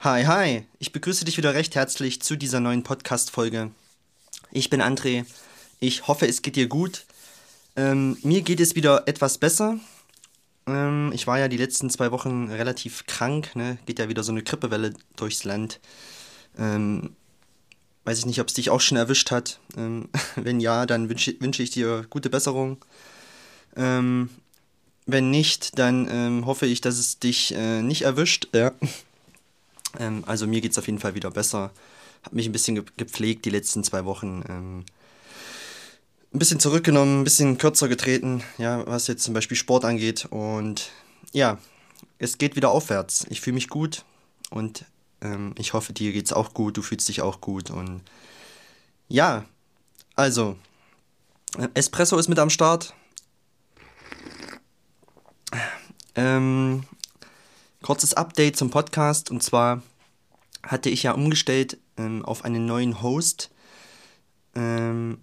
Hi, hi, ich begrüße dich wieder recht herzlich zu dieser neuen Podcast-Folge. Ich bin André, ich hoffe, es geht dir gut. Ähm, mir geht es wieder etwas besser. Ähm, ich war ja die letzten zwei Wochen relativ krank, ne? geht ja wieder so eine Grippewelle durchs Land. Ähm, weiß ich nicht, ob es dich auch schon erwischt hat. Ähm, wenn ja, dann wünsche wünsch ich dir gute Besserung. Ähm, wenn nicht, dann ähm, hoffe ich, dass es dich äh, nicht erwischt. Ja. Ähm, also mir geht es auf jeden Fall wieder besser. Habe mich ein bisschen ge gepflegt die letzten zwei Wochen. Ähm, ein bisschen zurückgenommen, ein bisschen kürzer getreten, ja, was jetzt zum Beispiel Sport angeht. Und ja, es geht wieder aufwärts. Ich fühle mich gut und ähm, ich hoffe, dir geht es auch gut. Du fühlst dich auch gut. Und ja, also, Espresso ist mit am Start. Ähm, kurzes Update zum Podcast. Und zwar hatte ich ja umgestellt ähm, auf einen neuen Host. Ähm,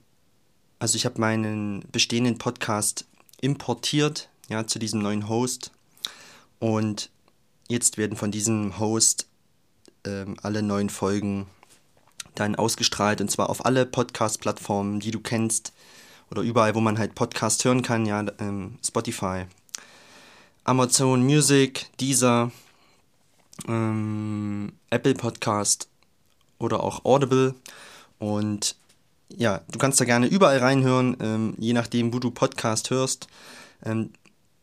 also ich habe meinen bestehenden Podcast importiert, ja, zu diesem neuen Host. Und jetzt werden von diesem Host ähm, alle neuen Folgen dann ausgestrahlt. Und zwar auf alle Podcast-Plattformen, die du kennst oder überall, wo man halt Podcast hören kann, ja, ähm, Spotify, Amazon Music, Deezer, ähm, Apple Podcast oder auch Audible. Und ja, du kannst da gerne überall reinhören, ähm, je nachdem, wo du Podcast hörst. Ähm,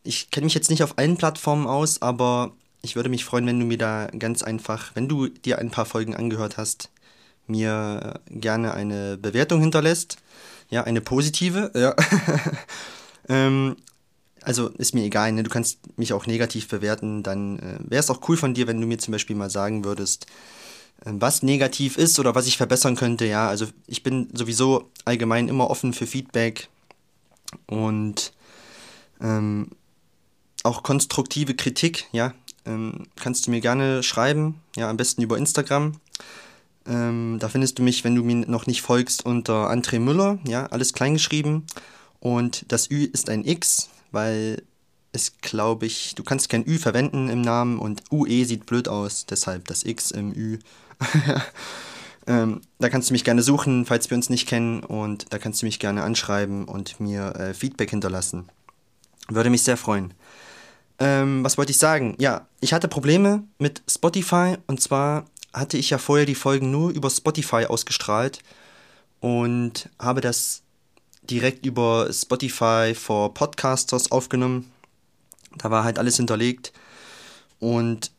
ich kenne mich jetzt nicht auf allen Plattformen aus, aber ich würde mich freuen, wenn du mir da ganz einfach, wenn du dir ein paar Folgen angehört hast, mir gerne eine Bewertung hinterlässt. Ja, eine positive. Ja. ähm, also ist mir egal, ne? du kannst mich auch negativ bewerten, dann äh, wäre es auch cool von dir, wenn du mir zum Beispiel mal sagen würdest, äh, was negativ ist oder was ich verbessern könnte. Ja, also ich bin sowieso allgemein immer offen für Feedback und ähm, auch konstruktive Kritik, ja, ähm, kannst du mir gerne schreiben, ja, am besten über Instagram. Ähm, da findest du mich, wenn du mir noch nicht folgst, unter André Müller, ja, alles kleingeschrieben. Und das Ü ist ein X, weil es, glaube ich, du kannst kein Ü verwenden im Namen und UE sieht blöd aus, deshalb das X im Ü. ähm, da kannst du mich gerne suchen, falls wir uns nicht kennen und da kannst du mich gerne anschreiben und mir äh, Feedback hinterlassen. Würde mich sehr freuen. Ähm, was wollte ich sagen? Ja, ich hatte Probleme mit Spotify und zwar hatte ich ja vorher die Folgen nur über Spotify ausgestrahlt und habe das direkt über Spotify for Podcasters aufgenommen. Da war halt alles hinterlegt. Und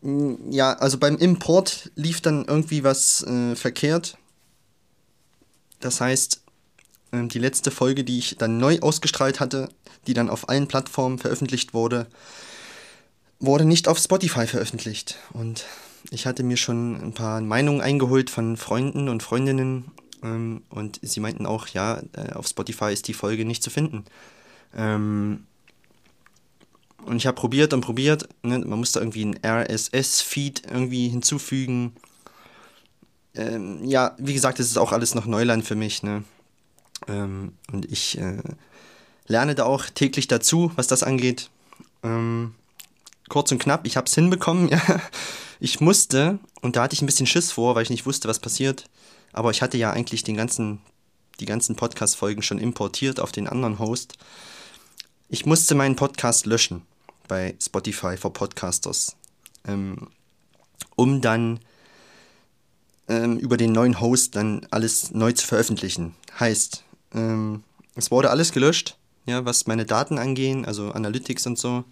mm, ja, also beim Import lief dann irgendwie was äh, verkehrt. Das heißt, äh, die letzte Folge, die ich dann neu ausgestrahlt hatte, die dann auf allen Plattformen veröffentlicht wurde, wurde nicht auf Spotify veröffentlicht. Und ich hatte mir schon ein paar Meinungen eingeholt von Freunden und Freundinnen ähm, und sie meinten auch, ja, äh, auf Spotify ist die Folge nicht zu finden. Ähm, und ich habe probiert und probiert. Ne? Man musste irgendwie einen RSS-Feed irgendwie hinzufügen. Ähm, ja, wie gesagt, es ist auch alles noch Neuland für mich. Ne? Ähm, und ich äh, lerne da auch täglich dazu, was das angeht. Ähm, kurz und knapp, ich habe es hinbekommen. Ja. Ich musste, und da hatte ich ein bisschen Schiss vor, weil ich nicht wusste, was passiert. Aber ich hatte ja eigentlich den ganzen, die ganzen Podcast-Folgen schon importiert auf den anderen Host. Ich musste meinen Podcast löschen bei Spotify for Podcasters, ähm, um dann ähm, über den neuen Host dann alles neu zu veröffentlichen. Heißt, ähm, es wurde alles gelöscht, ja, was meine Daten angehen, also Analytics und so.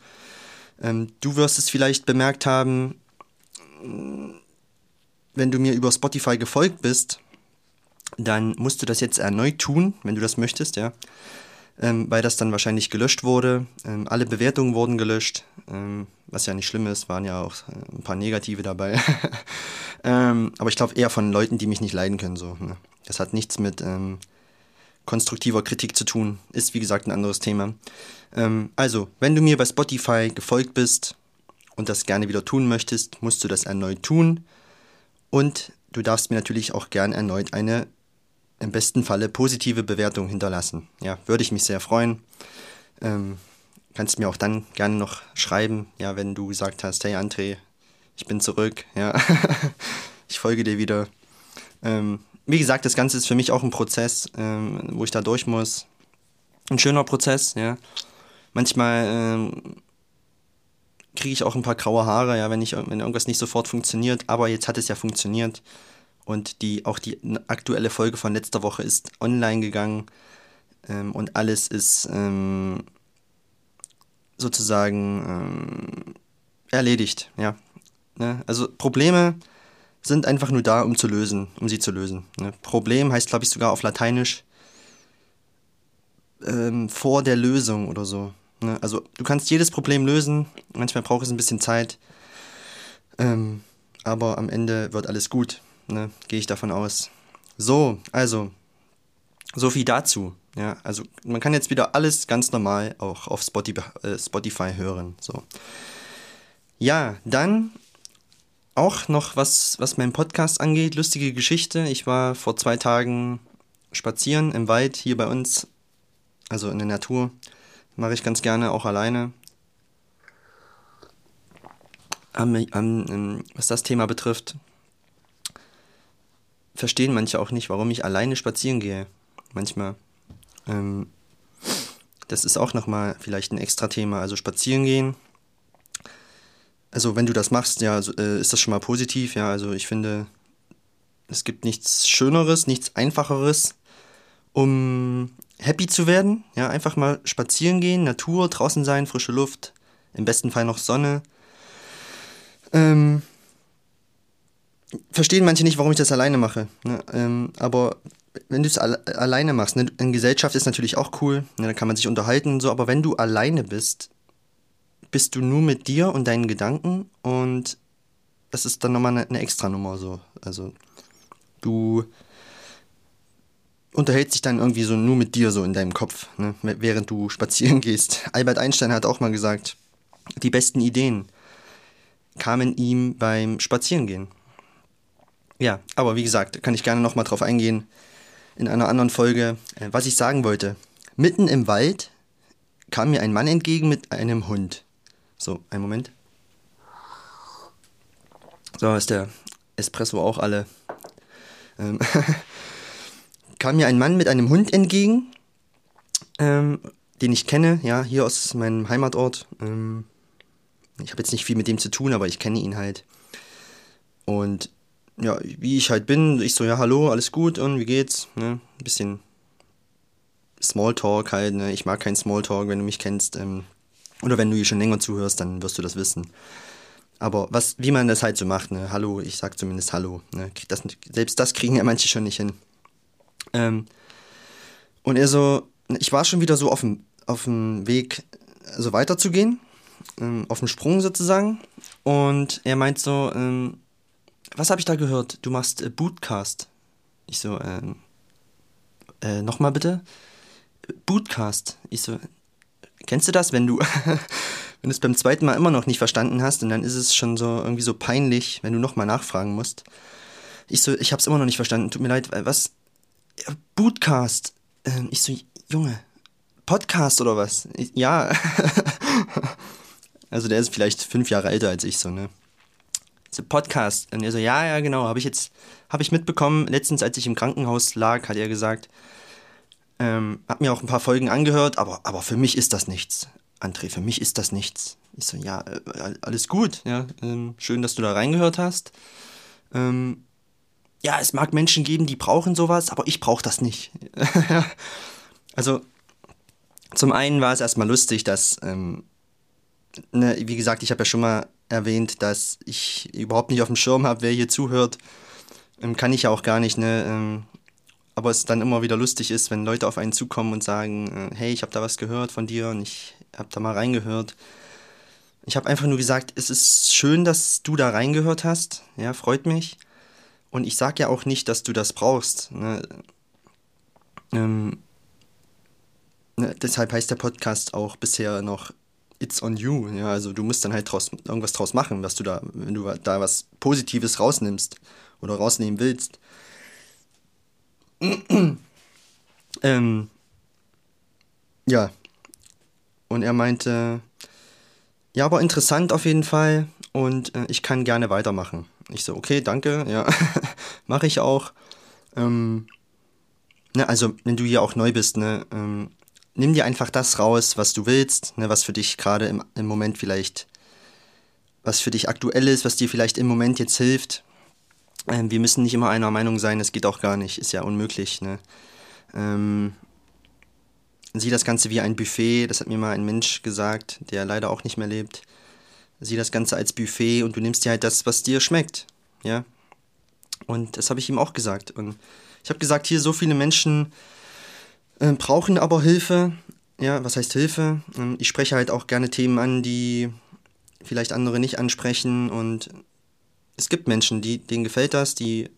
Ähm, du wirst es vielleicht bemerkt haben, wenn du mir über Spotify gefolgt bist, dann musst du das jetzt erneut tun, wenn du das möchtest, ja. Ähm, weil das dann wahrscheinlich gelöscht wurde. Ähm, alle Bewertungen wurden gelöscht, ähm, was ja nicht schlimm ist, waren ja auch äh, ein paar negative dabei. Ähm, aber ich glaube eher von Leuten, die mich nicht leiden können. So, ne? Das hat nichts mit ähm, konstruktiver Kritik zu tun, ist wie gesagt ein anderes Thema. Ähm, also, wenn du mir bei Spotify gefolgt bist und das gerne wieder tun möchtest, musst du das erneut tun. Und du darfst mir natürlich auch gern erneut eine im besten Falle positive Bewertung hinterlassen. Ja, würde ich mich sehr freuen. Ähm, kannst mir auch dann gerne noch schreiben, ja, wenn du gesagt hast, hey André, ich bin zurück, ja. ich folge dir wieder. Ähm, wie gesagt, das Ganze ist für mich auch ein Prozess, ähm, wo ich da durch muss. Ein schöner Prozess, ja. Manchmal ähm, kriege ich auch ein paar graue Haare, ja, wenn, ich, wenn irgendwas nicht sofort funktioniert. Aber jetzt hat es ja funktioniert. Und die, auch die aktuelle Folge von letzter Woche ist online gegangen. Ähm, und alles ist ähm, sozusagen ähm, erledigt, ja. Ne? Also Probleme sind einfach nur da, um zu lösen, um sie zu lösen. Ne? Problem heißt, glaube ich, sogar auf Lateinisch ähm, vor der Lösung oder so. Ne? Also du kannst jedes Problem lösen, manchmal braucht es ein bisschen Zeit, ähm, aber am Ende wird alles gut, ne? gehe ich davon aus. So, also, so viel dazu. Ja, also man kann jetzt wieder alles ganz normal auch auf Spotify, äh, Spotify hören. So. Ja, dann auch noch was, was meinen Podcast angeht, lustige Geschichte. Ich war vor zwei Tagen spazieren im Wald hier bei uns, also in der Natur. Mache ich ganz gerne auch alleine. Am, am, was das Thema betrifft, verstehen manche auch nicht, warum ich alleine spazieren gehe. Manchmal. Ähm, das ist auch nochmal vielleicht ein extra Thema. Also spazieren gehen also wenn du das machst, ja, also, äh, ist das schon mal positiv. Ja, also ich finde, es gibt nichts Schöneres, nichts Einfacheres, um happy zu werden. Ja, einfach mal spazieren gehen, Natur, draußen sein, frische Luft, im besten Fall noch Sonne. Ähm, verstehen manche nicht, warum ich das alleine mache. Ne? Ähm, aber wenn du es alle alleine machst, ne? in Gesellschaft ist natürlich auch cool, ne? da kann man sich unterhalten und so, aber wenn du alleine bist, bist du nur mit dir und deinen Gedanken und das ist dann nochmal eine, eine extra Nummer so. Also du unterhältst dich dann irgendwie so nur mit dir so in deinem Kopf, ne? während du spazieren gehst. Albert Einstein hat auch mal gesagt, die besten Ideen kamen ihm beim Spazierengehen. Ja, aber wie gesagt, kann ich gerne nochmal drauf eingehen in einer anderen Folge. Äh, was ich sagen wollte, mitten im Wald kam mir ein Mann entgegen mit einem Hund. So, einen Moment. So, ist der Espresso auch alle. Ähm, kam mir ein Mann mit einem Hund entgegen, ähm, den ich kenne, ja, hier aus meinem Heimatort. Ähm, ich habe jetzt nicht viel mit dem zu tun, aber ich kenne ihn halt. Und ja, wie ich halt bin, ich so, ja, hallo, alles gut und wie geht's? Ne? Ein bisschen Smalltalk halt, ne? Ich mag keinen Smalltalk, wenn du mich kennst. Ähm, oder wenn du hier schon länger zuhörst, dann wirst du das wissen. Aber was, wie man das halt so macht, ne? Hallo, ich sag zumindest Hallo. Ne? Das, selbst das kriegen ja manche schon nicht hin. Ähm, und er so, ich war schon wieder so auf dem, auf dem Weg, so weiterzugehen, ähm, auf dem Sprung sozusagen. Und er meint so, ähm, was habe ich da gehört? Du machst äh, Bootcast. Ich so, ähm, äh, nochmal bitte? Bootcast. Ich so, Kennst du das, wenn du, wenn du es beim zweiten Mal immer noch nicht verstanden hast und dann ist es schon so irgendwie so peinlich, wenn du nochmal nachfragen musst? Ich so, ich hab's immer noch nicht verstanden, tut mir leid, was? Bootcast. Ähm, ich so, Junge, Podcast oder was? Ja. also der ist vielleicht fünf Jahre älter als ich so, ne? Podcast. Und er so, ja, ja, genau, habe ich jetzt, habe ich mitbekommen. Letztens, als ich im Krankenhaus lag, hat er gesagt, ähm, hab mir auch ein paar Folgen angehört, aber, aber für mich ist das nichts. André, für mich ist das nichts. Ich so, ja, äh, alles gut, ja. Ähm, schön, dass du da reingehört hast. Ähm, ja, es mag Menschen geben, die brauchen sowas, aber ich brauche das nicht. also, zum einen war es erstmal lustig, dass, ähm, ne, wie gesagt, ich habe ja schon mal erwähnt, dass ich überhaupt nicht auf dem Schirm habe, wer hier zuhört. Ähm, kann ich ja auch gar nicht, ne? Ähm, aber es dann immer wieder lustig ist, wenn Leute auf einen zukommen und sagen, äh, hey, ich habe da was gehört von dir und ich habe da mal reingehört. Ich habe einfach nur gesagt, es ist schön, dass du da reingehört hast. Ja, freut mich. Und ich sage ja auch nicht, dass du das brauchst. Ne? Ähm, ne, deshalb heißt der Podcast auch bisher noch It's on you. Ja, also du musst dann halt draus, irgendwas draus machen, was du da, wenn du da was Positives rausnimmst oder rausnehmen willst. ähm, ja. Und er meinte, ja, aber interessant auf jeden Fall. und äh, ich kann gerne weitermachen. Ich so, okay, danke, ja, mache ich auch. Ähm, ne, also, wenn du hier auch neu bist, ne, ähm, nimm dir einfach das raus, was du willst, ne, was für dich gerade im, im Moment vielleicht, was für dich aktuell ist, was dir vielleicht im Moment jetzt hilft. Ähm, wir müssen nicht immer einer Meinung sein, das geht auch gar nicht, ist ja unmöglich. Ne? Ähm, sieh das Ganze wie ein Buffet, das hat mir mal ein Mensch gesagt, der leider auch nicht mehr lebt. Sieh das Ganze als Buffet und du nimmst dir halt das, was dir schmeckt. Ja. Und das habe ich ihm auch gesagt. Und ich habe gesagt, hier so viele Menschen äh, brauchen aber Hilfe. Ja, was heißt Hilfe? Ähm, ich spreche halt auch gerne Themen an, die vielleicht andere nicht ansprechen. Und es gibt Menschen, die, denen gefällt das, die,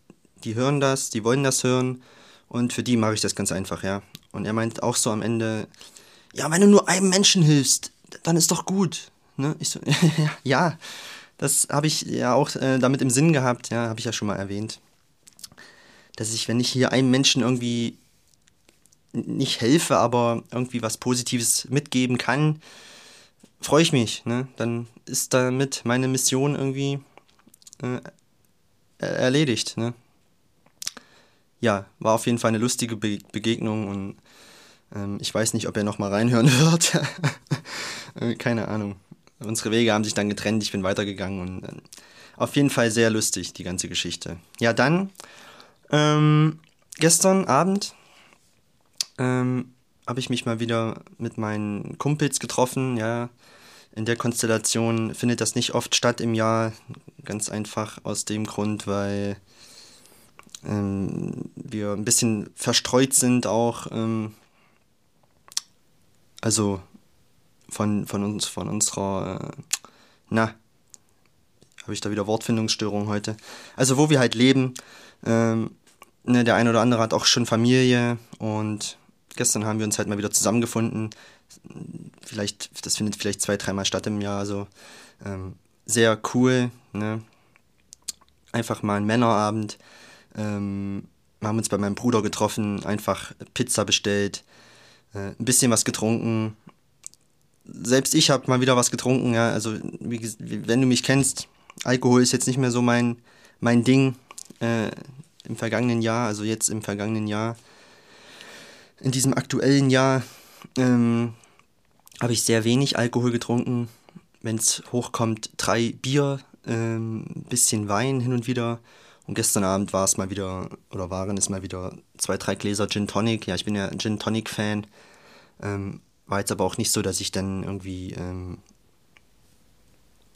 die hören das, die wollen das hören. Und für die mache ich das ganz einfach, ja. Und er meint auch so am Ende, ja, wenn du nur einem Menschen hilfst, dann ist doch gut. Ne? Ich so, ja, das habe ich ja auch äh, damit im Sinn gehabt, ja, habe ich ja schon mal erwähnt. Dass ich, wenn ich hier einem Menschen irgendwie nicht helfe, aber irgendwie was Positives mitgeben kann, freue ich mich. Ne? Dann ist damit meine Mission irgendwie äh, erledigt. Ne? Ja, war auf jeden Fall eine lustige Be Begegnung und ähm, ich weiß nicht, ob er nochmal reinhören wird. Äh, keine Ahnung unsere Wege haben sich dann getrennt, ich bin weitergegangen und äh, auf jeden Fall sehr lustig, die ganze Geschichte. Ja, dann, ähm, gestern Abend ähm, habe ich mich mal wieder mit meinen Kumpels getroffen, ja. In der Konstellation findet das nicht oft statt im Jahr, ganz einfach aus dem Grund, weil ähm, wir ein bisschen verstreut sind auch. Ähm, also von, von uns, von unserer, äh, na, habe ich da wieder Wortfindungsstörung heute. Also wo wir halt leben, ähm, ne, der eine oder andere hat auch schon Familie und gestern haben wir uns halt mal wieder zusammengefunden. Vielleicht, das findet vielleicht zwei, dreimal statt im Jahr, also ähm, sehr cool, ne? Einfach mal ein Männerabend. Ähm, wir haben uns bei meinem Bruder getroffen, einfach Pizza bestellt, äh, ein bisschen was getrunken, selbst ich habe mal wieder was getrunken, ja. Also, wie, wenn du mich kennst, Alkohol ist jetzt nicht mehr so mein, mein Ding äh, im vergangenen Jahr, also jetzt im vergangenen Jahr. In diesem aktuellen Jahr ähm, habe ich sehr wenig Alkohol getrunken. Wenn es hochkommt, drei Bier, ähm, bisschen Wein hin und wieder. Und gestern Abend war es mal wieder, oder waren es mal wieder zwei, drei Gläser Gin Tonic. Ja, ich bin ja Gin Tonic Fan. Ähm, war jetzt aber auch nicht so, dass ich dann irgendwie ähm,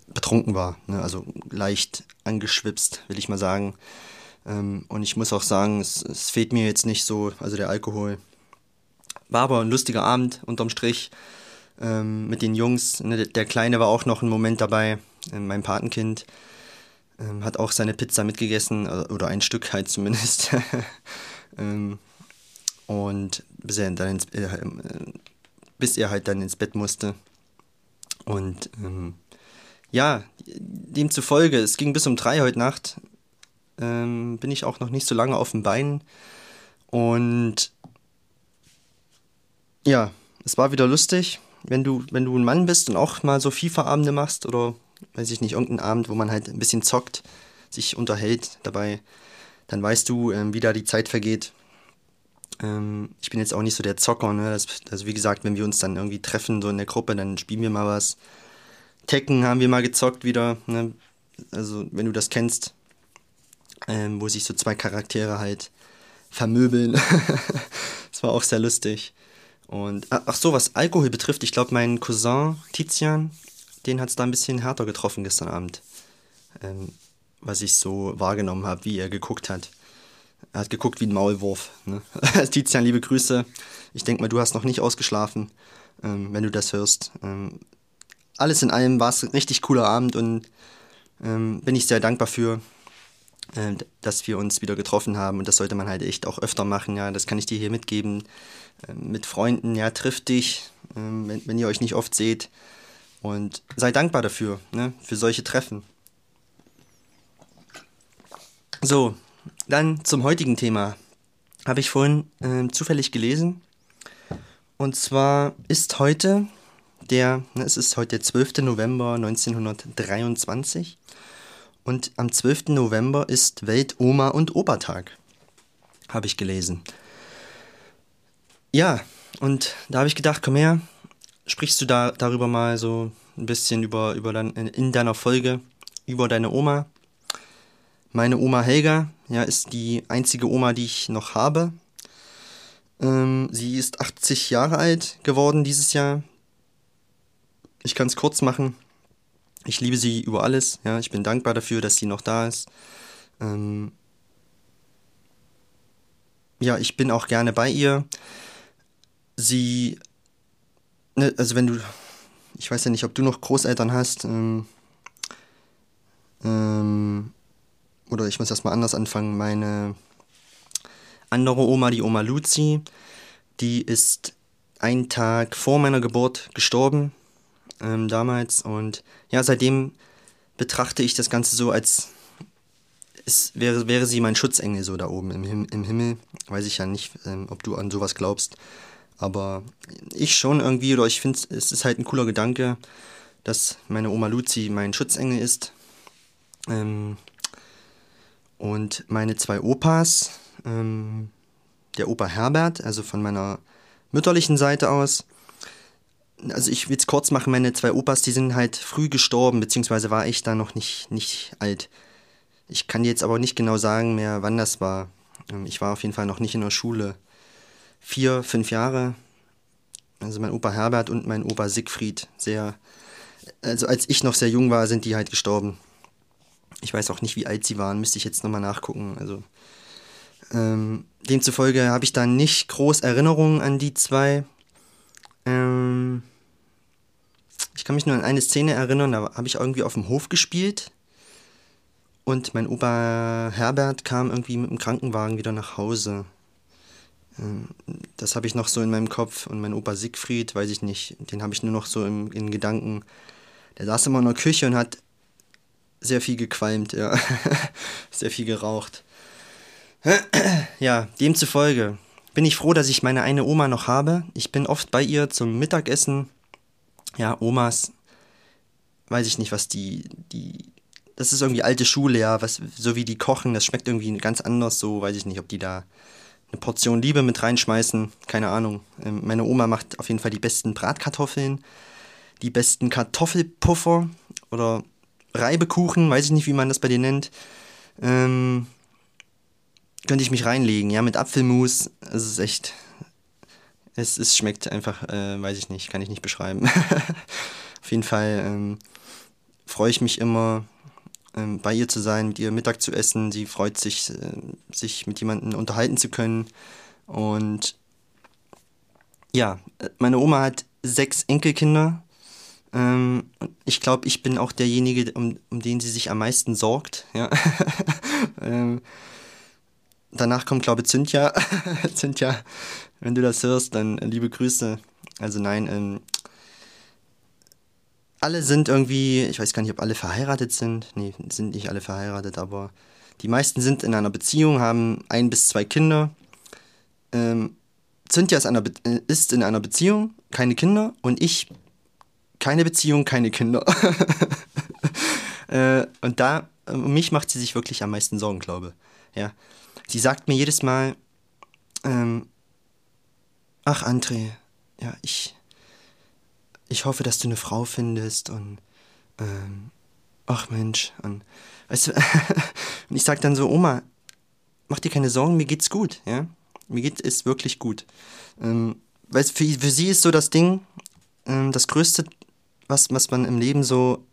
betrunken war. Ne? Also leicht angeschwipst, will ich mal sagen. Ähm, und ich muss auch sagen, es, es, fehlt mir jetzt nicht so, also der Alkohol. War aber ein lustiger Abend unterm Strich ähm, mit den Jungs. Ne? Der Kleine war auch noch einen Moment dabei, äh, mein Patenkind. Ähm, hat auch seine Pizza mitgegessen, äh, oder ein Stück halt zumindest. Ähm, und bis er dann ins, äh, bis er halt dann ins Bett musste. Und ähm, ja, demzufolge, es ging bis um drei heute Nacht, ähm, bin ich auch noch nicht so lange auf dem Bein. Und ja, es war wieder lustig, wenn du, wenn du ein Mann bist und auch mal so FIFA-Abende machst oder weiß ich nicht, irgendeinen Abend, wo man halt ein bisschen zockt, sich unterhält dabei, dann weißt du, ähm, wie da die Zeit vergeht. Ähm, ich bin jetzt auch nicht so der Zocker, ne? Das, also wie gesagt, wenn wir uns dann irgendwie treffen, so in der Gruppe, dann spielen wir mal was. Tekken haben wir mal gezockt wieder, ne? Also wenn du das kennst, ähm, wo sich so zwei Charaktere halt vermöbeln. das war auch sehr lustig. Und ach so, was Alkohol betrifft, ich glaube, mein Cousin Tizian, den hat es da ein bisschen härter getroffen gestern Abend. Ähm, was ich so wahrgenommen habe, wie er geguckt hat. Er hat geguckt wie ein Maulwurf. Ne? Tizian, liebe Grüße. Ich denke mal, du hast noch nicht ausgeschlafen, ähm, wenn du das hörst. Ähm, alles in allem war es ein richtig cooler Abend und ähm, bin ich sehr dankbar für, äh, dass wir uns wieder getroffen haben. Und das sollte man halt echt auch öfter machen. Ja, das kann ich dir hier mitgeben. Ähm, mit Freunden, ja, trifft dich, ähm, wenn, wenn ihr euch nicht oft seht. Und sei dankbar dafür, ne? für solche Treffen. So, dann zum heutigen Thema. Habe ich vorhin zufällig gelesen. Und zwar ist heute der, ne, es ist heute der 12. November 1923 und am 12. November ist Welt-Oma- und Opa-Tag, habe ich gelesen. Ja, und da habe ich gedacht, komm her, sprichst du da darüber mal so ein bisschen über, über dann in deiner Folge über deine Oma. Meine Oma Helga, ja, ist die einzige Oma, die ich noch habe. Ähm, sie ist 80 Jahre alt geworden dieses Jahr. Ich kann es kurz machen. Ich liebe sie über alles. Ja, ich bin dankbar dafür, dass sie noch da ist. Ähm, ja, ich bin auch gerne bei ihr. Sie, ne, also wenn du, ich weiß ja nicht, ob du noch Großeltern hast. Ähm, ähm, oder ich muss erstmal anders anfangen. Meine andere Oma, die Oma Luzi, die ist einen Tag vor meiner Geburt gestorben ähm, damals. Und ja, seitdem betrachte ich das Ganze so, als es wäre, wäre sie mein Schutzengel so da oben im, Him im Himmel. Weiß ich ja nicht, ähm, ob du an sowas glaubst. Aber ich schon irgendwie, oder ich finde, es ist halt ein cooler Gedanke, dass meine Oma Luzi mein Schutzengel ist. Ähm, und meine zwei Opas, ähm, der Opa Herbert, also von meiner mütterlichen Seite aus, also ich will es kurz machen, meine zwei Opas, die sind halt früh gestorben, beziehungsweise war ich da noch nicht, nicht alt. Ich kann jetzt aber nicht genau sagen mehr, wann das war. Ähm, ich war auf jeden Fall noch nicht in der Schule. Vier, fünf Jahre. Also mein Opa Herbert und mein Opa Siegfried. Sehr, also als ich noch sehr jung war, sind die halt gestorben. Ich weiß auch nicht, wie alt sie waren, müsste ich jetzt nochmal nachgucken. Also ähm, demzufolge habe ich da nicht groß Erinnerungen an die zwei. Ähm, ich kann mich nur an eine Szene erinnern, da habe ich irgendwie auf dem Hof gespielt und mein Opa Herbert kam irgendwie mit dem Krankenwagen wieder nach Hause. Ähm, das habe ich noch so in meinem Kopf und mein Opa Siegfried, weiß ich nicht, den habe ich nur noch so im, in Gedanken. Der saß immer in der Küche und hat sehr viel gequalmt, ja. sehr viel geraucht. ja, demzufolge bin ich froh, dass ich meine eine Oma noch habe. Ich bin oft bei ihr zum Mittagessen. Ja, Omas, weiß ich nicht, was die, die, das ist irgendwie alte Schule, ja, was, so wie die kochen, das schmeckt irgendwie ganz anders, so, weiß ich nicht, ob die da eine Portion Liebe mit reinschmeißen, keine Ahnung. Ähm, meine Oma macht auf jeden Fall die besten Bratkartoffeln, die besten Kartoffelpuffer oder Reibekuchen, weiß ich nicht, wie man das bei dir nennt. Ähm, könnte ich mich reinlegen, ja, mit Apfelmus. Es ist echt. Es, es schmeckt einfach, äh, weiß ich nicht, kann ich nicht beschreiben. Auf jeden Fall ähm, freue ich mich immer, ähm, bei ihr zu sein, mit ihr Mittag zu essen. Sie freut sich, äh, sich mit jemandem unterhalten zu können. Und ja, meine Oma hat sechs Enkelkinder. Ähm, ich glaube, ich bin auch derjenige, um, um den sie sich am meisten sorgt. Ja. ähm, danach kommt, glaube ich, Cynthia. Cynthia, wenn du das hörst, dann äh, liebe Grüße. Also nein, ähm, alle sind irgendwie, ich weiß gar nicht, ob alle verheiratet sind. Nee, sind nicht alle verheiratet, aber die meisten sind in einer Beziehung, haben ein bis zwei Kinder. Ähm, Cynthia ist, einer äh, ist in einer Beziehung, keine Kinder und ich keine Beziehung, keine Kinder. äh, und da, um mich macht sie sich wirklich am meisten Sorgen, glaube ich. Ja. Sie sagt mir jedes Mal, ähm, ach André, ja, ich, ich hoffe, dass du eine Frau findest und, ähm, ach Mensch, und, weißt du, und ich sag dann so, Oma, mach dir keine Sorgen, mir geht's gut, ja, mir geht es wirklich gut. Ähm, weil für, für sie ist so das Ding, ähm, das Größte, was, was man im Leben so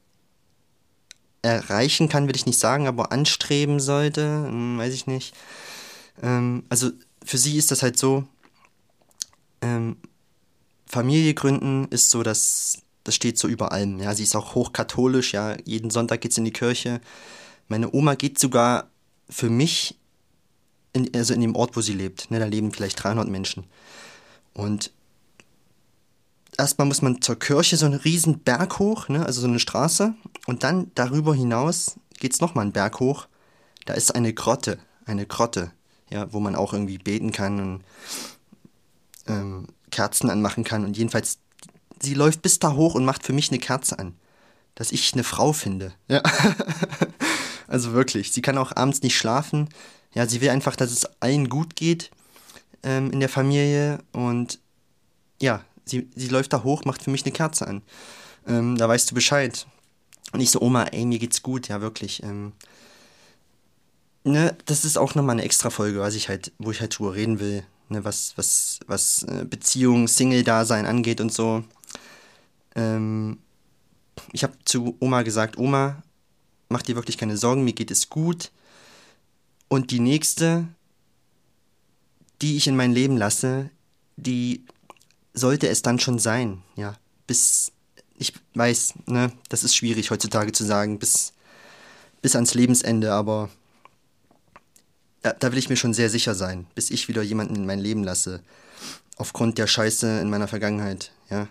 erreichen kann, will ich nicht sagen, aber anstreben sollte, hm, weiß ich nicht. Ähm, also für sie ist das halt so, ähm, Familie gründen ist so, dass das steht so über allem. Ja, sie ist auch hochkatholisch, ja, jeden Sonntag geht sie in die Kirche. Meine Oma geht sogar für mich, in, also in dem Ort, wo sie lebt. Ne, da leben vielleicht 300 Menschen. Und erstmal muss man zur Kirche so einen riesen Berg hoch, ne, also so eine Straße. Und dann darüber hinaus geht es nochmal einen Berg hoch. Da ist eine Grotte, eine Grotte, ja, wo man auch irgendwie beten kann und ähm, Kerzen anmachen kann. Und jedenfalls sie läuft bis da hoch und macht für mich eine Kerze an. Dass ich eine Frau finde. Ja. also wirklich. Sie kann auch abends nicht schlafen. Ja, sie will einfach, dass es allen gut geht ähm, in der Familie. Und ja, sie, sie läuft da hoch, macht für mich eine Kerze an. Ähm, da weißt du Bescheid. Und ich so, Oma, ey, mir geht's gut, ja, wirklich. Ähm, ne, das ist auch nochmal eine extra Folge, was ich halt, wo ich halt drüber reden will, ne, was, was, was äh, Beziehung, Single-Dasein angeht und so. Ähm, ich habe zu Oma gesagt, Oma, mach dir wirklich keine Sorgen, mir geht es gut. Und die nächste, die ich in mein Leben lasse, die sollte es dann schon sein, ja. Bis, ich weiß, ne, das ist schwierig heutzutage zu sagen, bis, bis ans Lebensende, aber da, da will ich mir schon sehr sicher sein, bis ich wieder jemanden in mein Leben lasse. Aufgrund der Scheiße in meiner Vergangenheit, ja.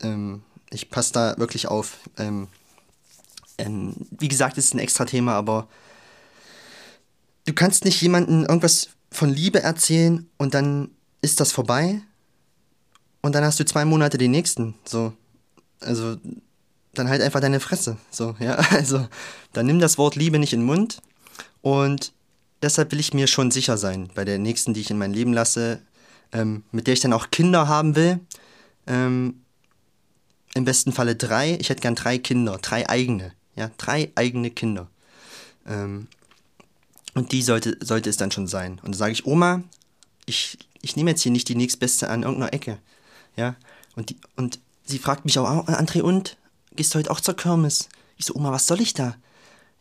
Ähm, ich passe da wirklich auf. Ähm, ähm, wie gesagt, ist ein extra Thema, aber du kannst nicht jemandem irgendwas von Liebe erzählen und dann ist das vorbei und dann hast du zwei Monate den nächsten. So, also dann halt einfach deine Fresse. So, ja, also dann nimm das Wort Liebe nicht in den Mund und deshalb will ich mir schon sicher sein bei der nächsten, die ich in mein Leben lasse, ähm, mit der ich dann auch Kinder haben will. Ähm, Im besten Falle drei. Ich hätte gern drei Kinder, drei eigene. Ja, drei eigene Kinder. Ähm, und die sollte, sollte es dann schon sein. Und da sage ich, Oma, ich, ich nehme jetzt hier nicht die nächstbeste an irgendeiner Ecke. Ja, und, die, und sie fragt mich auch, André, und? Gehst du heute auch zur Kirmes? Ich so, Oma, was soll ich da?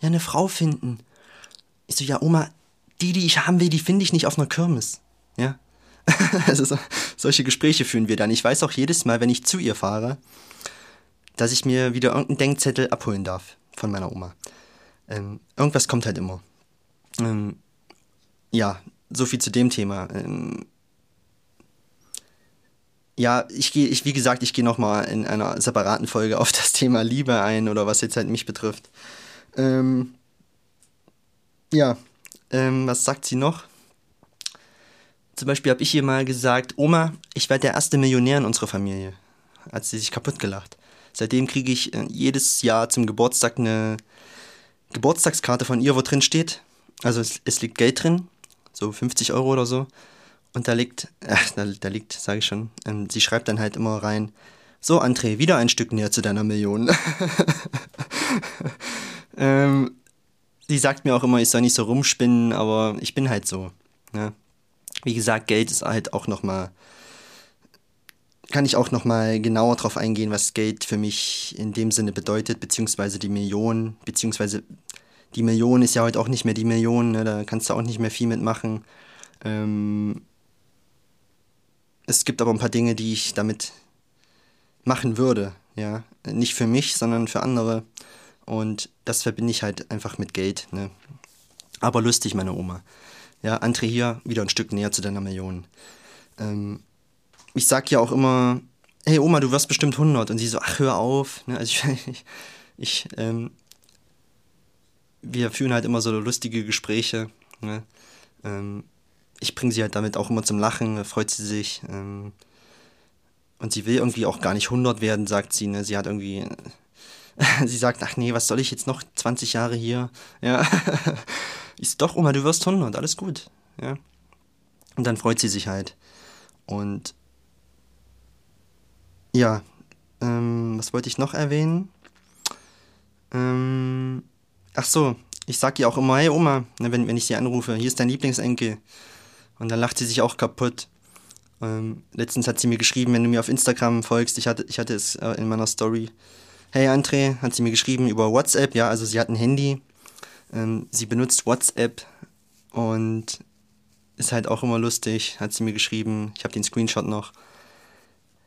Ja, eine Frau finden. Ich so, ja, Oma, die, die ich haben will, die finde ich nicht auf einer Kirmes. Ja. also so, solche Gespräche führen wir dann. Ich weiß auch jedes Mal, wenn ich zu ihr fahre, dass ich mir wieder irgendeinen Denkzettel abholen darf von meiner Oma. Ähm, irgendwas kommt halt immer. Ähm, ja, so viel zu dem Thema. Ähm, ja, ich gehe, ich, wie gesagt, ich gehe nochmal in einer separaten Folge auf das Thema Liebe ein oder was jetzt halt mich betrifft. Ähm, ja, ähm, was sagt sie noch? Zum Beispiel habe ich ihr mal gesagt, Oma, ich werde der erste Millionär in unserer Familie. Hat sie sich kaputt gelacht. Seitdem kriege ich äh, jedes Jahr zum Geburtstag eine Geburtstagskarte von ihr, wo drin steht. Also es, es liegt Geld drin, so 50 Euro oder so. Und da liegt, äh, da, da liegt, sage ich schon, ähm, sie schreibt dann halt immer rein, so André, wieder ein Stück näher zu deiner Million. ähm, sie sagt mir auch immer, ich soll nicht so rumspinnen, aber ich bin halt so. Ne? Wie gesagt, Geld ist halt auch nochmal, kann ich auch nochmal genauer drauf eingehen, was Geld für mich in dem Sinne bedeutet, beziehungsweise die Million, beziehungsweise die Million ist ja heute auch nicht mehr die Million, ne? da kannst du auch nicht mehr viel mitmachen. Ähm, es gibt aber ein paar Dinge, die ich damit machen würde, ja. Nicht für mich, sondern für andere. Und das verbinde ich halt einfach mit Geld. Ne? Aber lustig, meine Oma. Ja, André hier, wieder ein Stück näher zu deiner Million. Ähm, ich sag ja auch immer, hey Oma, du wirst bestimmt 100. Und sie so, ach, hör auf. Ne? Also ich, ich, ich ähm, wir führen halt immer so lustige Gespräche. Ne? Ähm, ich bringe sie halt damit auch immer zum Lachen, freut sie sich. Ähm, und sie will irgendwie auch gar nicht 100 werden, sagt sie. Ne? Sie hat irgendwie sie sagt, ach nee, was soll ich jetzt noch 20 Jahre hier? Ja. So, doch, Oma, du wirst 100, alles gut. Ja. Und dann freut sie sich halt. Und ja, ähm, was wollte ich noch erwähnen? Ähm, ach so, ich sag ihr auch immer, hey Oma, ne, wenn, wenn ich sie anrufe, hier ist dein Lieblingsenkel. Und dann lacht sie sich auch kaputt. Ähm, letztens hat sie mir geschrieben, wenn du mir auf Instagram folgst, ich hatte, ich hatte es äh, in meiner Story, Hey André, hat sie mir geschrieben über WhatsApp. Ja, also sie hat ein Handy. Ähm, sie benutzt WhatsApp und ist halt auch immer lustig. Hat sie mir geschrieben. Ich habe den Screenshot noch.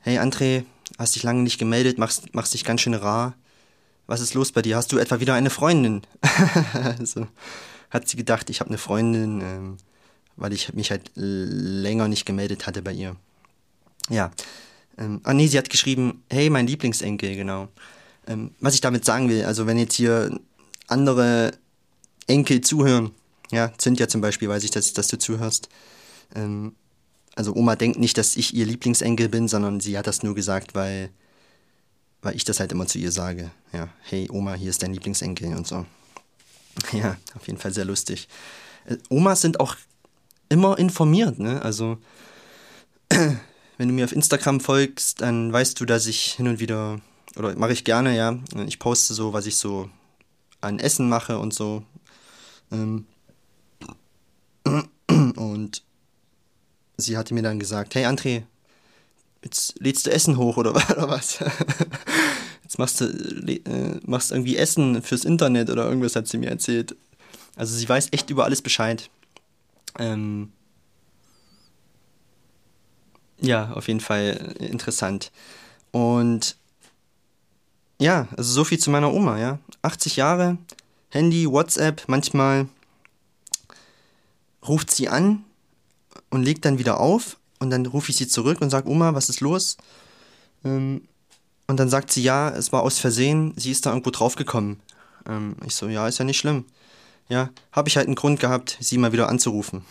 Hey André, hast dich lange nicht gemeldet, machst, machst dich ganz schön rar. Was ist los bei dir? Hast du etwa wieder eine Freundin? also, hat sie gedacht, ich habe eine Freundin, ähm, weil ich mich halt länger nicht gemeldet hatte bei ihr. Ja. Ähm, ah nee, sie hat geschrieben, hey, mein Lieblingsenkel, genau. Ähm, was ich damit sagen will, also wenn jetzt hier andere Enkel zuhören, ja, Cynthia zum Beispiel, weiß ich, dass, dass du zuhörst. Ähm, also Oma denkt nicht, dass ich ihr Lieblingsenkel bin, sondern sie hat das nur gesagt, weil weil ich das halt immer zu ihr sage. Ja, hey Oma, hier ist dein Lieblingsenkel und so. Ja, auf jeden Fall sehr lustig. Äh, Omas sind auch immer informiert, ne? Also, wenn du mir auf Instagram folgst, dann weißt du, dass ich hin und wieder, oder mache ich gerne, ja, ich poste so, was ich so an Essen mache und so. Ähm, und sie hatte mir dann gesagt, hey André, jetzt lädst du Essen hoch oder, was? jetzt machst du äh, machst irgendwie Essen fürs Internet oder irgendwas hat sie mir erzählt. Also sie weiß echt über alles Bescheid. Ähm, ja, auf jeden Fall interessant. Und ja, also so viel zu meiner Oma, ja. 80 Jahre, Handy, WhatsApp, manchmal ruft sie an und legt dann wieder auf und dann rufe ich sie zurück und sage, Oma, was ist los? Ähm, und dann sagt sie, ja, es war aus Versehen, sie ist da irgendwo draufgekommen. Ähm, ich so, ja, ist ja nicht schlimm. Ja, habe ich halt einen Grund gehabt, sie mal wieder anzurufen.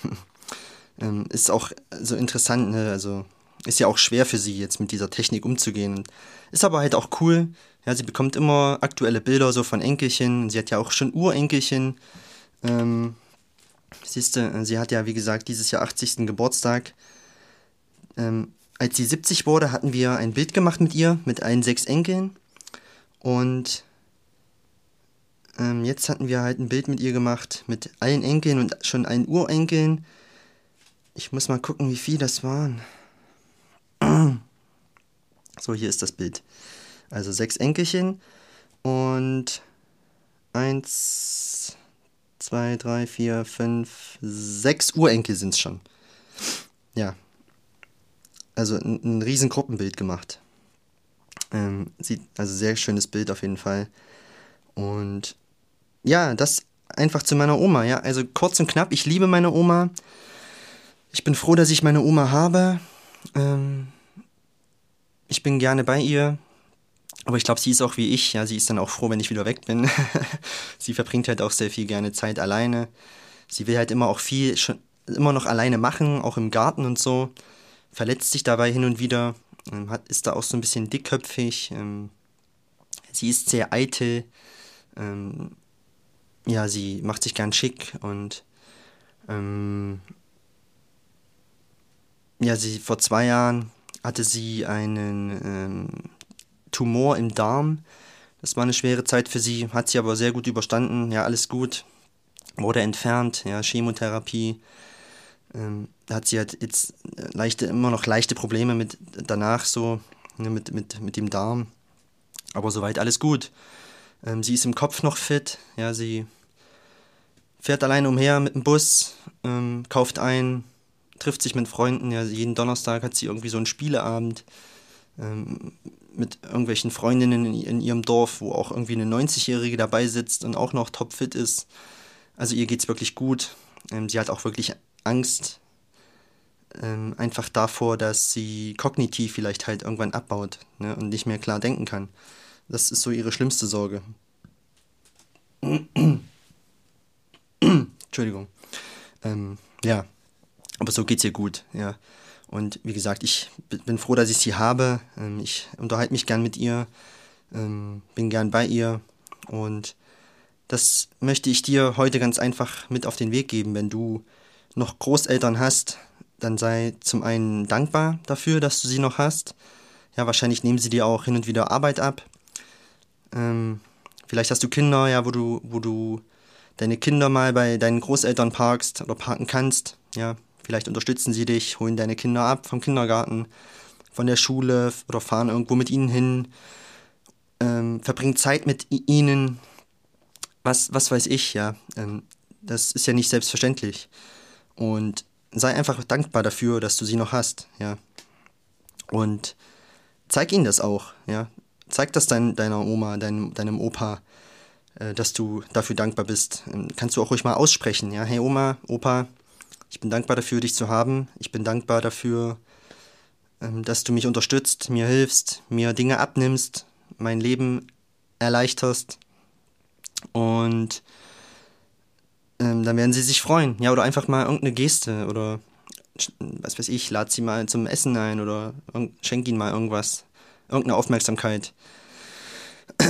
ähm, ist auch so interessant, ne? also ist ja auch schwer für sie jetzt mit dieser Technik umzugehen. Ist aber halt auch cool. Ja, sie bekommt immer aktuelle Bilder so von Enkelchen. Sie hat ja auch schon Urenkelchen. Ähm, siehst du, sie hat ja wie gesagt dieses Jahr 80. Geburtstag. Ähm, als sie 70 wurde, hatten wir ein Bild gemacht mit ihr, mit allen sechs Enkeln. Und ähm, jetzt hatten wir halt ein Bild mit ihr gemacht, mit allen Enkeln und schon allen Urenkeln. Ich muss mal gucken, wie viel das waren. So, hier ist das Bild. Also sechs Enkelchen und eins, zwei, drei, vier, fünf, sechs Urenkel sind es schon. Ja. Also ein, ein riesen Gruppenbild gemacht. Ähm, sieht, also sehr schönes Bild auf jeden Fall. Und ja, das einfach zu meiner Oma, ja. Also kurz und knapp, ich liebe meine Oma. Ich bin froh, dass ich meine Oma habe. Ähm, ich bin gerne bei ihr. Aber ich glaube, sie ist auch wie ich, ja, sie ist dann auch froh, wenn ich wieder weg bin. sie verbringt halt auch sehr viel gerne Zeit alleine. Sie will halt immer auch viel, schon immer noch alleine machen, auch im Garten und so. Verletzt sich dabei hin und wieder, ähm, hat, ist da auch so ein bisschen dickköpfig. Ähm, sie ist sehr eitel. Ähm, ja, sie macht sich gern schick und ähm, ja, sie vor zwei Jahren hatte sie einen ähm, Tumor im Darm. Das war eine schwere Zeit für sie, hat sie aber sehr gut überstanden. Ja, alles gut. Wurde entfernt, ja, Chemotherapie. Ähm, hat sie halt jetzt leichte, immer noch leichte Probleme mit danach so, ne, mit, mit, mit dem Darm. Aber soweit alles gut. Ähm, sie ist im Kopf noch fit, ja, sie fährt alleine umher mit dem Bus, ähm, kauft ein, trifft sich mit Freunden. Ja, jeden Donnerstag hat sie irgendwie so einen Spieleabend ähm, mit irgendwelchen Freundinnen in, in, ihrem Dorf, wo auch irgendwie eine 90-Jährige dabei sitzt und auch noch topfit ist. Also ihr geht es wirklich gut. Ähm, sie hat auch wirklich Angst, ähm, einfach davor, dass sie kognitiv vielleicht halt irgendwann abbaut ne, und nicht mehr klar denken kann. Das ist so ihre schlimmste Sorge. Entschuldigung. Ähm, ja, aber so geht's ihr gut, ja. Und wie gesagt, ich bin froh, dass ich sie habe. Ähm, ich unterhalte mich gern mit ihr, ähm, bin gern bei ihr. Und das möchte ich dir heute ganz einfach mit auf den Weg geben. Wenn du noch Großeltern hast, dann sei zum einen dankbar dafür, dass du sie noch hast. Ja, wahrscheinlich nehmen sie dir auch hin und wieder Arbeit ab. Ähm, vielleicht hast du Kinder, ja, wo du, wo du deine Kinder mal bei deinen Großeltern parkst oder parken kannst. Ja, Vielleicht unterstützen sie dich, holen deine Kinder ab vom Kindergarten, von der Schule oder fahren irgendwo mit ihnen hin, ähm, verbringen Zeit mit ihnen. Was, was weiß ich, ja. Ähm, das ist ja nicht selbstverständlich. Und sei einfach dankbar dafür, dass du sie noch hast, ja. Und zeig ihnen das auch, ja. Zeig das dein, deiner Oma, dein, deinem Opa, äh, dass du dafür dankbar bist. Ähm, kannst du auch ruhig mal aussprechen, ja. Hey Oma, Opa, ich bin dankbar dafür, dich zu haben. Ich bin dankbar dafür, ähm, dass du mich unterstützt, mir hilfst, mir Dinge abnimmst, mein Leben erleichterst. Und ähm, dann werden sie sich freuen. Ja, oder einfach mal irgendeine Geste oder was weiß ich, lad sie mal zum Essen ein oder schenk ihnen mal irgendwas. Irgendeine Aufmerksamkeit.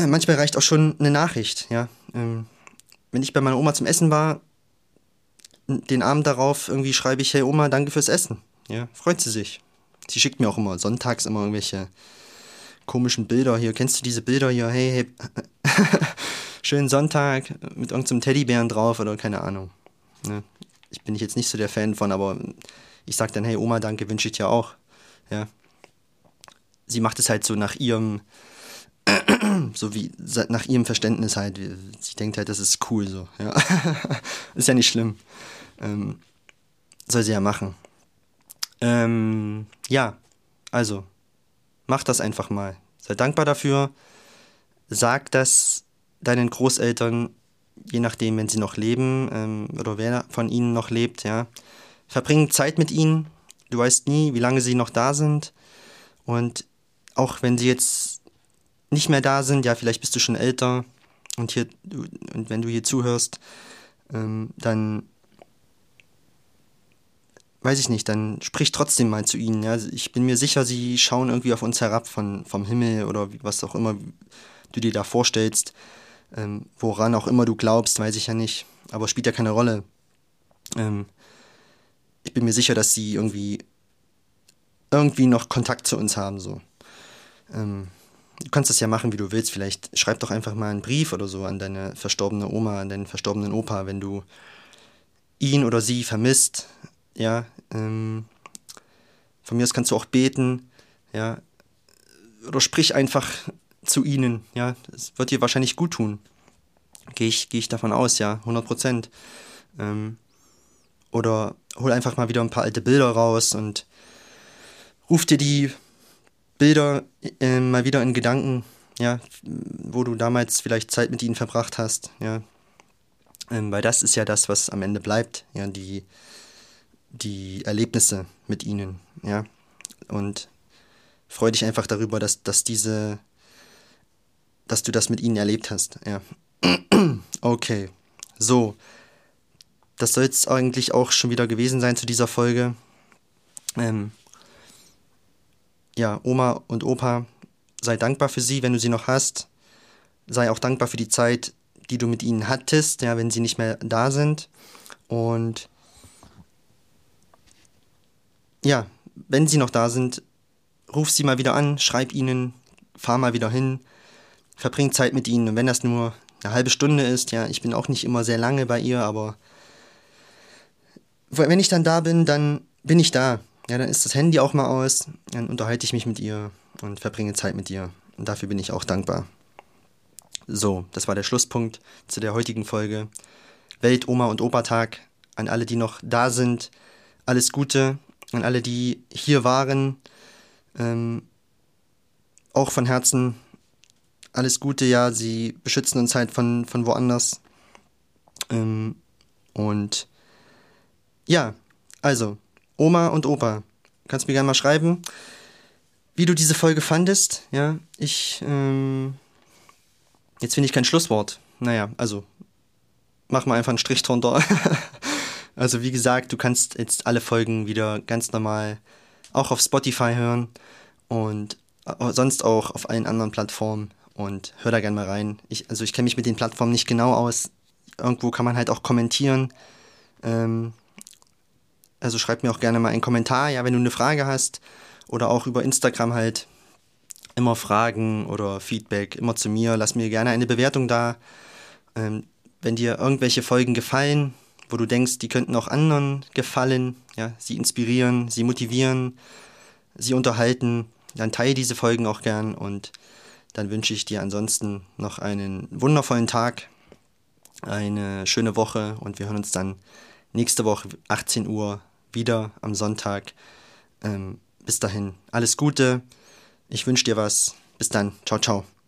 manchmal reicht auch schon eine Nachricht, ja. Ähm, wenn ich bei meiner Oma zum Essen war, den Abend darauf irgendwie schreibe ich, hey Oma, danke fürs Essen. Ja, freut sie sich. Sie schickt mir auch immer sonntags immer irgendwelche komischen Bilder hier. Kennst du diese Bilder hier? Hey, hey, schönen Sonntag mit irgendeinem Teddybären drauf oder keine Ahnung. Ja, ich bin jetzt nicht so der Fan von, aber ich sag dann, hey Oma, danke, wünsche ich dir auch. Ja. Sie macht es halt so nach ihrem, so wie nach ihrem Verständnis halt. Sie denkt halt, das ist cool so. Ja. ist ja nicht schlimm. Ähm, soll sie ja machen. Ähm, ja, also, mach das einfach mal. Sei dankbar dafür. Sag das deinen Großeltern, je nachdem, wenn sie noch leben ähm, oder wer von ihnen noch lebt, ja. Verbring Zeit mit ihnen. Du weißt nie, wie lange sie noch da sind. Und auch wenn sie jetzt nicht mehr da sind, ja, vielleicht bist du schon älter und hier und wenn du hier zuhörst, ähm, dann weiß ich nicht, dann sprich trotzdem mal zu ihnen. Ja? Ich bin mir sicher, sie schauen irgendwie auf uns herab von, vom Himmel oder was auch immer du dir da vorstellst. Ähm, woran auch immer du glaubst, weiß ich ja nicht. Aber spielt ja keine Rolle. Ähm, ich bin mir sicher, dass sie irgendwie irgendwie noch Kontakt zu uns haben. So. Ähm, du kannst das ja machen, wie du willst. Vielleicht schreib doch einfach mal einen Brief oder so an deine verstorbene Oma, an deinen verstorbenen Opa, wenn du ihn oder sie vermisst ja, ähm, von mir aus kannst du auch beten, ja, oder sprich einfach zu ihnen, ja, das wird dir wahrscheinlich gut tun. Gehe ich, geh ich davon aus, ja, 100 Prozent. Ähm, oder hol einfach mal wieder ein paar alte Bilder raus und ruf dir die Bilder äh, mal wieder in Gedanken, ja, wo du damals vielleicht Zeit mit ihnen verbracht hast, ja. Ähm, weil das ist ja das, was am Ende bleibt, ja, die, die Erlebnisse mit ihnen, ja. Und freu dich einfach darüber, dass, dass diese, dass du das mit ihnen erlebt hast, ja. okay, so. Das soll es eigentlich auch schon wieder gewesen sein zu dieser Folge. Ähm, ja, Oma und Opa, sei dankbar für sie, wenn du sie noch hast. Sei auch dankbar für die Zeit, die du mit ihnen hattest, ja, wenn sie nicht mehr da sind. Und ja, wenn sie noch da sind, ruf sie mal wieder an, schreib ihnen, fahr mal wieder hin, verbring Zeit mit ihnen. Und wenn das nur eine halbe Stunde ist, ja, ich bin auch nicht immer sehr lange bei ihr, aber wenn ich dann da bin, dann bin ich da. Ja, dann ist das Handy auch mal aus, dann unterhalte ich mich mit ihr und verbringe Zeit mit ihr. Und dafür bin ich auch dankbar. So, das war der Schlusspunkt zu der heutigen Folge. Welt Oma und Opa Tag. An alle, die noch da sind, alles Gute an alle, die hier waren. Ähm, auch von Herzen alles Gute, ja, sie beschützen uns halt von, von woanders. Ähm, und ja, also, Oma und Opa, kannst mir gerne mal schreiben, wie du diese Folge fandest. Ja, ich, ähm, jetzt finde ich kein Schlusswort. Naja, also, mach mal einfach einen Strich drunter. Also wie gesagt, du kannst jetzt alle Folgen wieder ganz normal auch auf Spotify hören und äh, sonst auch auf allen anderen Plattformen und hör da gerne mal rein. Ich, also ich kenne mich mit den Plattformen nicht genau aus. Irgendwo kann man halt auch kommentieren. Ähm, also schreib mir auch gerne mal einen Kommentar, ja, wenn du eine Frage hast oder auch über Instagram halt immer Fragen oder Feedback immer zu mir. Lass mir gerne eine Bewertung da. Ähm, wenn dir irgendwelche Folgen gefallen, wo du denkst, die könnten auch anderen gefallen, ja, sie inspirieren, sie motivieren, sie unterhalten, dann teile diese Folgen auch gern und dann wünsche ich dir ansonsten noch einen wundervollen Tag, eine schöne Woche und wir hören uns dann nächste Woche 18 Uhr wieder am Sonntag. Ähm, bis dahin, alles Gute, ich wünsche dir was. Bis dann, ciao, ciao.